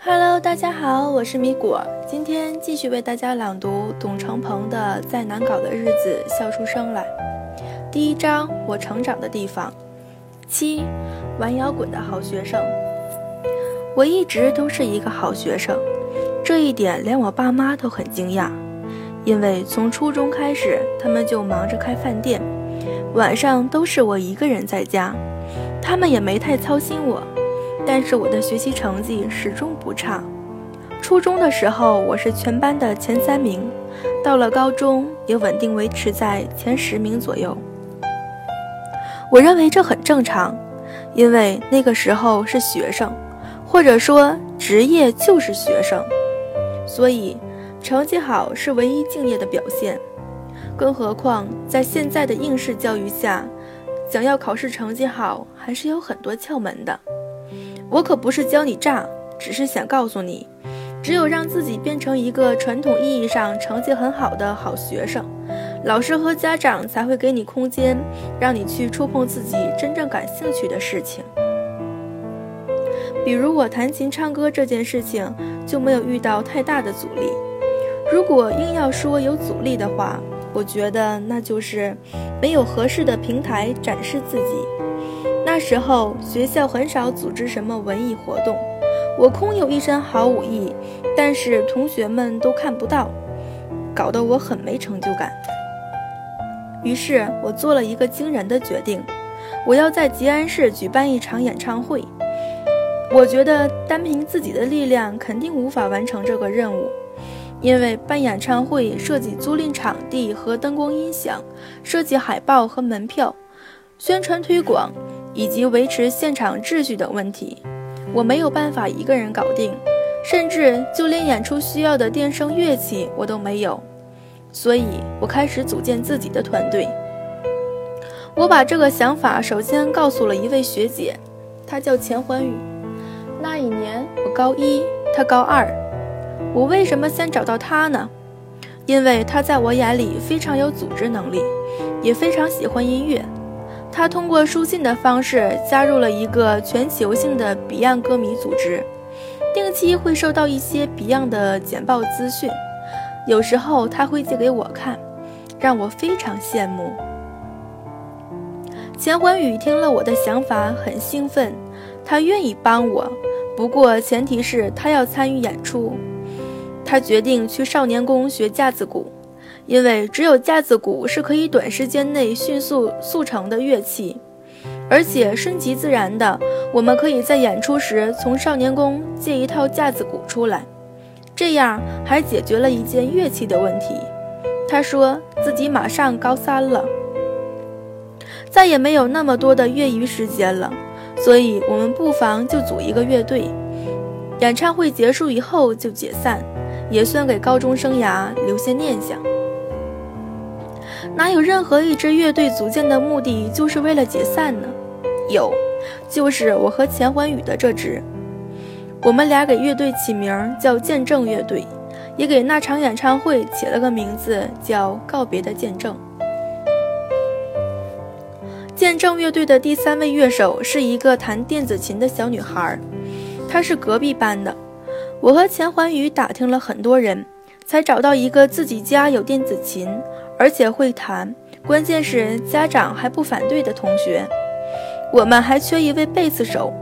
Hello，大家好，我是米果，今天继续为大家朗读董成鹏的《再难搞的日子笑出声来》。第一章，我成长的地方。七，玩摇滚的好学生。我一直都是一个好学生，这一点连我爸妈都很惊讶，因为从初中开始，他们就忙着开饭店，晚上都是我一个人在家，他们也没太操心我。但是我的学习成绩始终不差，初中的时候我是全班的前三名，到了高中也稳定维持在前十名左右。我认为这很正常，因为那个时候是学生，或者说职业就是学生，所以成绩好是唯一敬业的表现。更何况在现在的应试教育下，想要考试成绩好还是有很多窍门的。我可不是教你诈，只是想告诉你，只有让自己变成一个传统意义上成绩很好的好学生，老师和家长才会给你空间，让你去触碰自己真正感兴趣的事情。比如我弹琴唱歌这件事情就没有遇到太大的阻力。如果硬要说有阻力的话，我觉得那就是没有合适的平台展示自己。那时候学校很少组织什么文艺活动，我空有一身好武艺，但是同学们都看不到，搞得我很没成就感。于是我做了一个惊人的决定，我要在吉安市举办一场演唱会。我觉得单凭自己的力量肯定无法完成这个任务，因为办演唱会涉及租赁场地和灯光音响，设计海报和门票，宣传推广。以及维持现场秩序等问题，我没有办法一个人搞定，甚至就连演出需要的电声乐器我都没有，所以我开始组建自己的团队。我把这个想法首先告诉了一位学姐，她叫钱欢宇。那一年我高一，她高二。我为什么先找到她呢？因为她在我眼里非常有组织能力，也非常喜欢音乐。他通过书信的方式加入了一个全球性的 Beyond 歌迷组织，定期会收到一些 Beyond 的简报资讯，有时候他会借给我看，让我非常羡慕。钱欢宇听了我的想法很兴奋，他愿意帮我，不过前提是他要参与演出。他决定去少年宫学架子鼓。因为只有架子鼓是可以短时间内迅速速成的乐器，而且顺其自然的，我们可以在演出时从少年宫借一套架子鼓出来，这样还解决了一件乐器的问题。他说自己马上高三了，再也没有那么多的业余时间了，所以我们不妨就组一个乐队，演唱会结束以后就解散，也算给高中生涯留下念想。哪有任何一支乐队组建的目的就是为了解散呢？有，就是我和钱欢宇的这支。我们俩给乐队起名叫见证乐队，也给那场演唱会起了个名字叫告别的见证。见证乐队的第三位乐手是一个弹电子琴的小女孩，她是隔壁班的。我和钱环宇打听了很多人，才找到一个自己家有电子琴。而且会弹，关键是家长还不反对的同学。我们还缺一位贝斯手。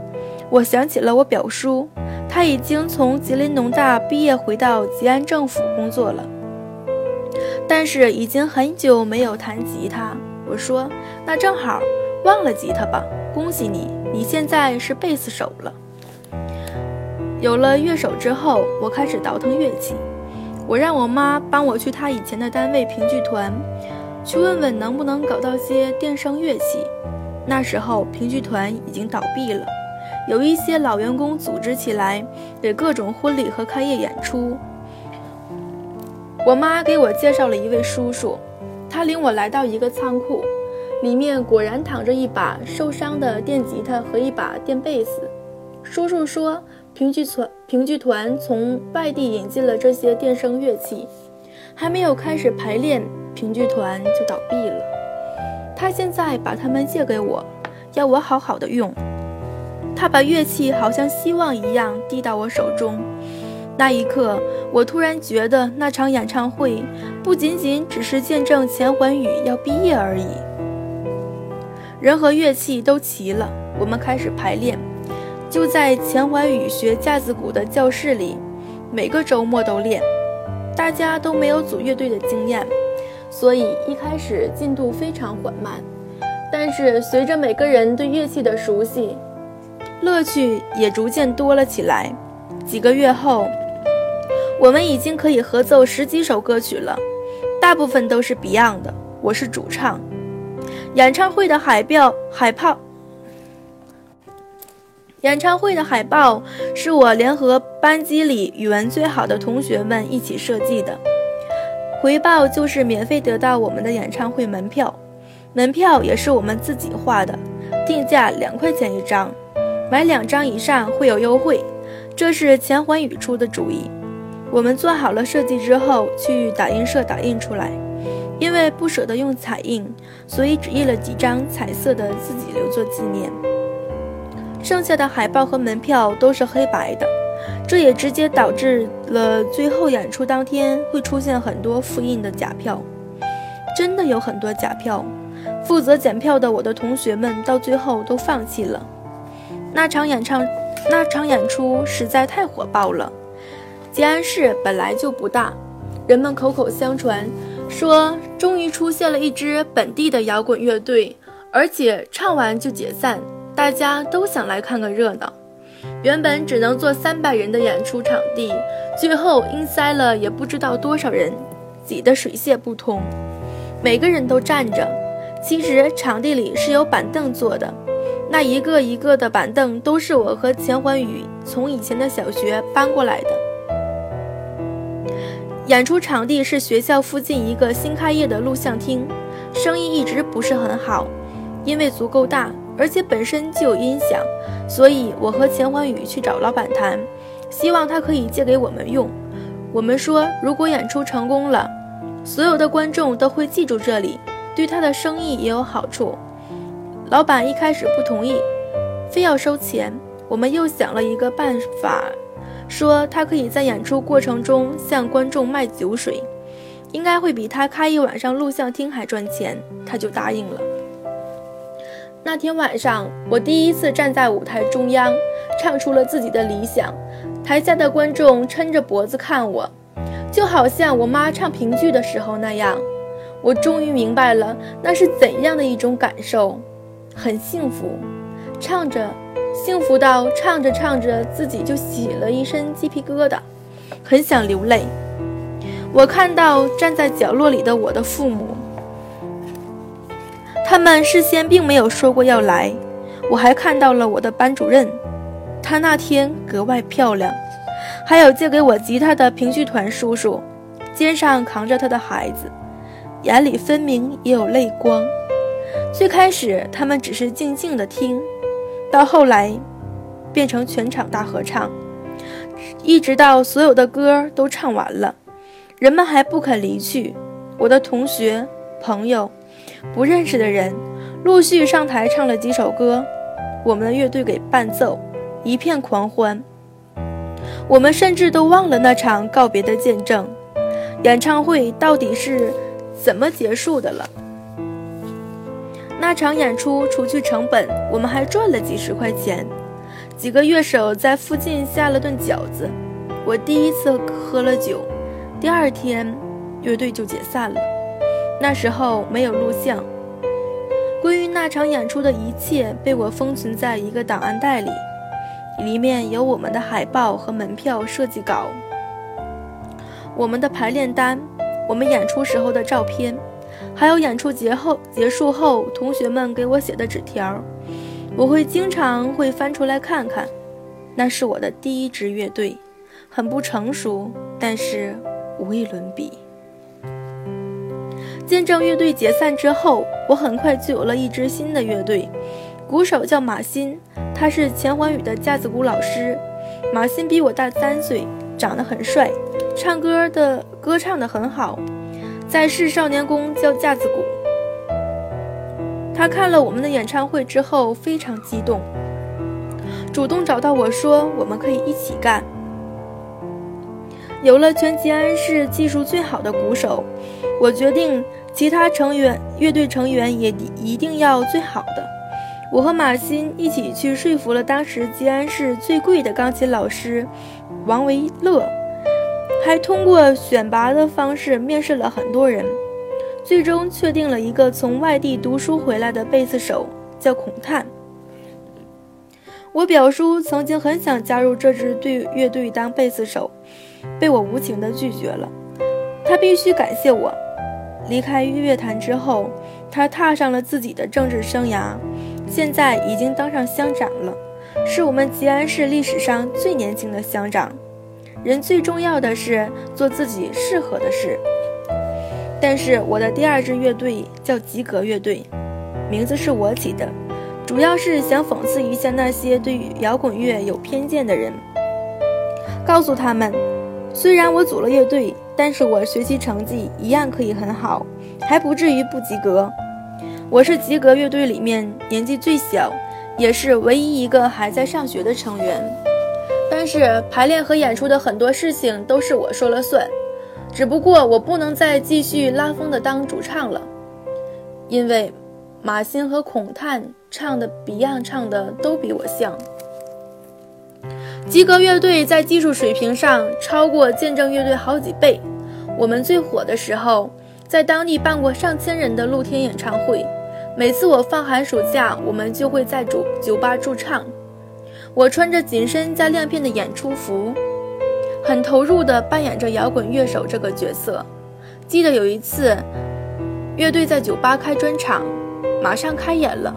我想起了我表叔，他已经从吉林农大毕业，回到吉安政府工作了，但是已经很久没有弹吉他。我说，那正好，忘了吉他吧。恭喜你，你现在是贝斯手了。有了乐手之后，我开始倒腾乐器。我让我妈帮我去她以前的单位评剧团，去问问能不能搞到些电声乐器。那时候评剧团已经倒闭了，有一些老员工组织起来，给各种婚礼和开业演出。我妈给我介绍了一位叔叔，他领我来到一个仓库，里面果然躺着一把受伤的电吉他和一把电贝斯。叔叔说。评剧团评剧团从外地引进了这些电声乐器，还没有开始排练，评剧团就倒闭了。他现在把它们借给我，要我好好的用。他把乐器好像希望一样递到我手中。那一刻，我突然觉得那场演唱会不仅仅只是见证钱环宇要毕业而已。人和乐器都齐了，我们开始排练。就在钱怀宇学架子鼓的教室里，每个周末都练。大家都没有组乐队的经验，所以一开始进度非常缓慢。但是随着每个人对乐器的熟悉，乐趣也逐渐多了起来。几个月后，我们已经可以合奏十几首歌曲了，大部分都是 Beyond 的。我是主唱。演唱会的海报，海报。演唱会的海报是我联合班级里语文最好的同学们一起设计的，回报就是免费得到我们的演唱会门票，门票也是我们自己画的，定价两块钱一张，买两张以上会有优惠，这是钱环宇出的主意。我们做好了设计之后，去打印社打印出来，因为不舍得用彩印，所以只印了几张彩色的，自己留作纪念。剩下的海报和门票都是黑白的，这也直接导致了最后演出当天会出现很多复印的假票，真的有很多假票。负责检票的我的同学们到最后都放弃了。那场演唱，那场演出实在太火爆了。吉安市本来就不大，人们口口相传说终于出现了一支本地的摇滚乐队，而且唱完就解散。大家都想来看个热闹，原本只能坐三百人的演出场地，最后因塞了也不知道多少人，挤得水泄不通，每个人都站着。其实场地里是有板凳坐的，那一个一个的板凳都是我和钱环宇从以前的小学搬过来的。演出场地是学校附近一个新开业的录像厅，生意一直不是很好，因为足够大。而且本身就有音响，所以我和钱环宇去找老板谈，希望他可以借给我们用。我们说，如果演出成功了，所有的观众都会记住这里，对他的生意也有好处。老板一开始不同意，非要收钱。我们又想了一个办法，说他可以在演出过程中向观众卖酒水，应该会比他开一晚上录像厅还赚钱。他就答应了。那天晚上，我第一次站在舞台中央，唱出了自己的理想。台下的观众抻着脖子看我，就好像我妈唱评剧的时候那样。我终于明白了那是怎样的一种感受，很幸福。唱着，幸福到唱着唱着自己就起了一身鸡皮疙瘩，很想流泪。我看到站在角落里的我的父母。他们事先并没有说过要来，我还看到了我的班主任，他那天格外漂亮，还有借给我吉他的评剧团叔叔，肩上扛着他的孩子，眼里分明也有泪光。最开始他们只是静静的听，到后来，变成全场大合唱，一直到所有的歌都唱完了，人们还不肯离去。我的同学朋友。不认识的人陆续上台唱了几首歌，我们的乐队给伴奏，一片狂欢。我们甚至都忘了那场告别的见证，演唱会到底是怎么结束的了？那场演出除去成本，我们还赚了几十块钱。几个乐手在附近下了顿饺子，我第一次喝了酒。第二天，乐队就解散了。那时候没有录像，关于那场演出的一切被我封存在一个档案袋里，里面有我们的海报和门票设计稿，我们的排练单，我们演出时候的照片，还有演出结后结束后同学们给我写的纸条，我会经常会翻出来看看。那是我的第一支乐队，很不成熟，但是无与伦比。见证乐队解散之后，我很快就有了一支新的乐队，鼓手叫马新，他是钱环宇的架子鼓老师。马新比我大三岁，长得很帅，唱歌的歌唱得很好，在市少年宫教架子鼓。他看了我们的演唱会之后非常激动，主动找到我说我们可以一起干。有了全吉安市技术最好的鼓手，我决定其他成员乐队成员也一定要最好的。我和马欣一起去说服了当时吉安市最贵的钢琴老师王维乐，还通过选拔的方式面试了很多人，最终确定了一个从外地读书回来的贝斯手，叫孔探。我表叔曾经很想加入这支队乐队当贝斯手。被我无情的拒绝了。他必须感谢我。离开乐坛之后，他踏上了自己的政治生涯，现在已经当上乡长了，是我们吉安市历史上最年轻的乡长。人最重要的是做自己适合的事。但是我的第二支乐队叫吉格乐队，名字是我起的，主要是想讽刺一下那些对于摇滚乐有偏见的人，告诉他们。虽然我组了乐队，但是我学习成绩一样可以很好，还不至于不及格。我是及格乐队里面年纪最小，也是唯一一个还在上学的成员。但是排练和演出的很多事情都是我说了算，只不过我不能再继续拉风的当主唱了，因为马欣和孔探唱的 Beyond 唱的都比我像。吉格乐队在技术水平上超过见证乐队好几倍。我们最火的时候，在当地办过上千人的露天演唱会。每次我放寒暑假，我们就会在主酒吧驻唱。我穿着紧身加亮片的演出服，很投入地扮演着摇滚乐手这个角色。记得有一次，乐队在酒吧开专场，马上开演了，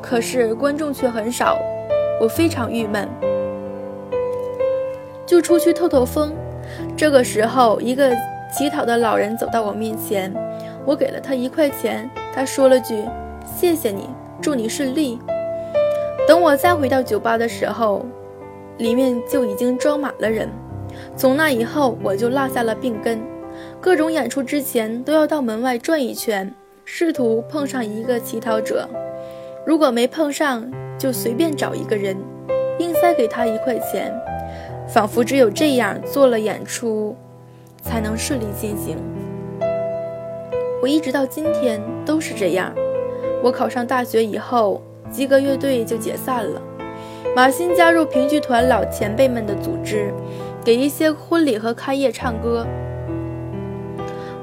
可是观众却很少，我非常郁闷。就出去透透风。这个时候，一个乞讨的老人走到我面前，我给了他一块钱。他说了句：“谢谢你，祝你顺利。”等我再回到酒吧的时候，里面就已经装满了人。从那以后，我就落下了病根，各种演出之前都要到门外转一圈，试图碰上一个乞讨者。如果没碰上，就随便找一个人，硬塞给他一块钱。仿佛只有这样做了演出，才能顺利进行。我一直到今天都是这样。我考上大学以后，吉格乐队就解散了。马欣加入评剧团老前辈们的组织，给一些婚礼和开业唱歌。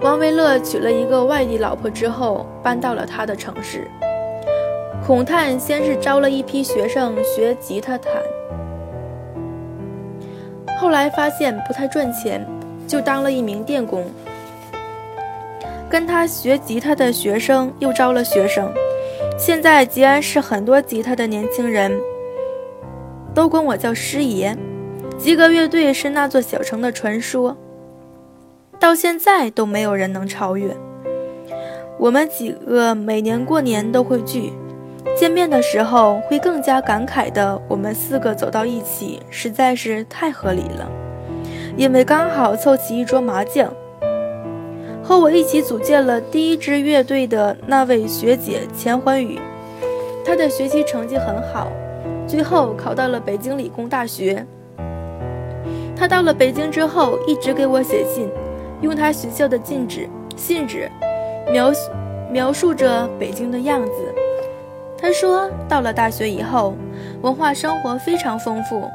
王维乐娶了一个外地老婆之后，搬到了他的城市。孔探先是招了一批学生学吉他弹。后来发现不太赚钱，就当了一名电工。跟他学吉他的学生又招了学生，现在吉安市很多吉他的年轻人都管我叫师爷。吉格乐队是那座小城的传说，到现在都没有人能超越。我们几个每年过年都会聚。见面的时候会更加感慨的，我们四个走到一起实在是太合理了，因为刚好凑齐一桌麻将。和我一起组建了第一支乐队的那位学姐钱欢宇，她的学习成绩很好，最后考到了北京理工大学。她到了北京之后，一直给我写信，用她学校的禁止信纸描描述着北京的样子。他说：“到了大学以后，文化生活非常丰富，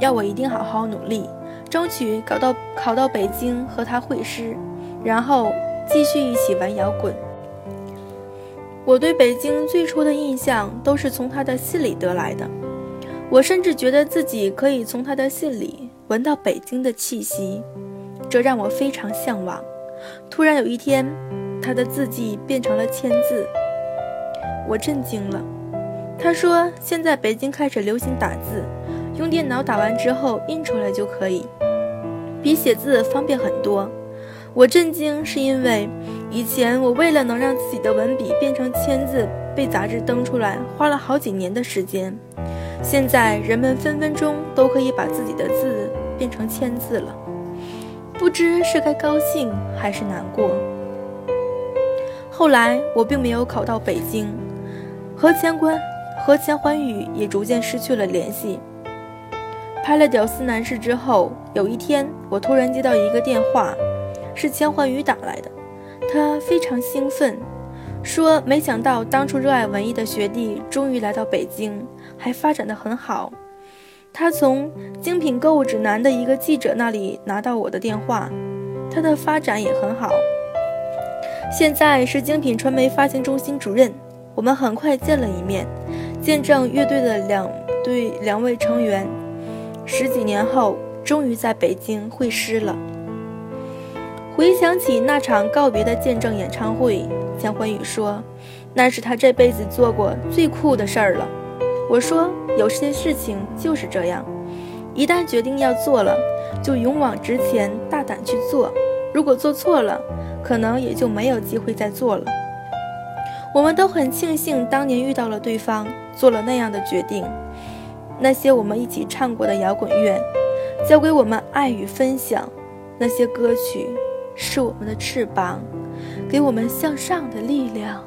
要我一定好好努力，争取考到考到北京和他会师，然后继续一起玩摇滚。”我对北京最初的印象都是从他的信里得来的，我甚至觉得自己可以从他的信里闻到北京的气息，这让我非常向往。突然有一天，他的字迹变成了签字。我震惊了，他说：“现在北京开始流行打字，用电脑打完之后印出来就可以，比写字方便很多。”我震惊是因为以前我为了能让自己的文笔变成签字被杂志登出来，花了好几年的时间。现在人们分分钟都可以把自己的字变成签字了，不知是该高兴还是难过。后来我并没有考到北京。和钱关和钱欢宇也逐渐失去了联系。拍了《屌丝男士》之后，有一天我突然接到一个电话，是钱焕宇打来的。他非常兴奋，说没想到当初热爱文艺的学弟终于来到北京，还发展的很好。他从精品购物指南的一个记者那里拿到我的电话，他的发展也很好，现在是精品传媒发行中心主任。我们很快见了一面，见证乐队的两对两位成员。十几年后，终于在北京会师了。回想起那场告别的见证演唱会，钱欢宇说：“那是他这辈子做过最酷的事儿了。”我说：“有些事情就是这样，一旦决定要做了，就勇往直前，大胆去做。如果做错了，可能也就没有机会再做了。”我们都很庆幸当年遇到了对方，做了那样的决定。那些我们一起唱过的摇滚乐，教给我们爱与分享；那些歌曲，是我们的翅膀，给我们向上的力量。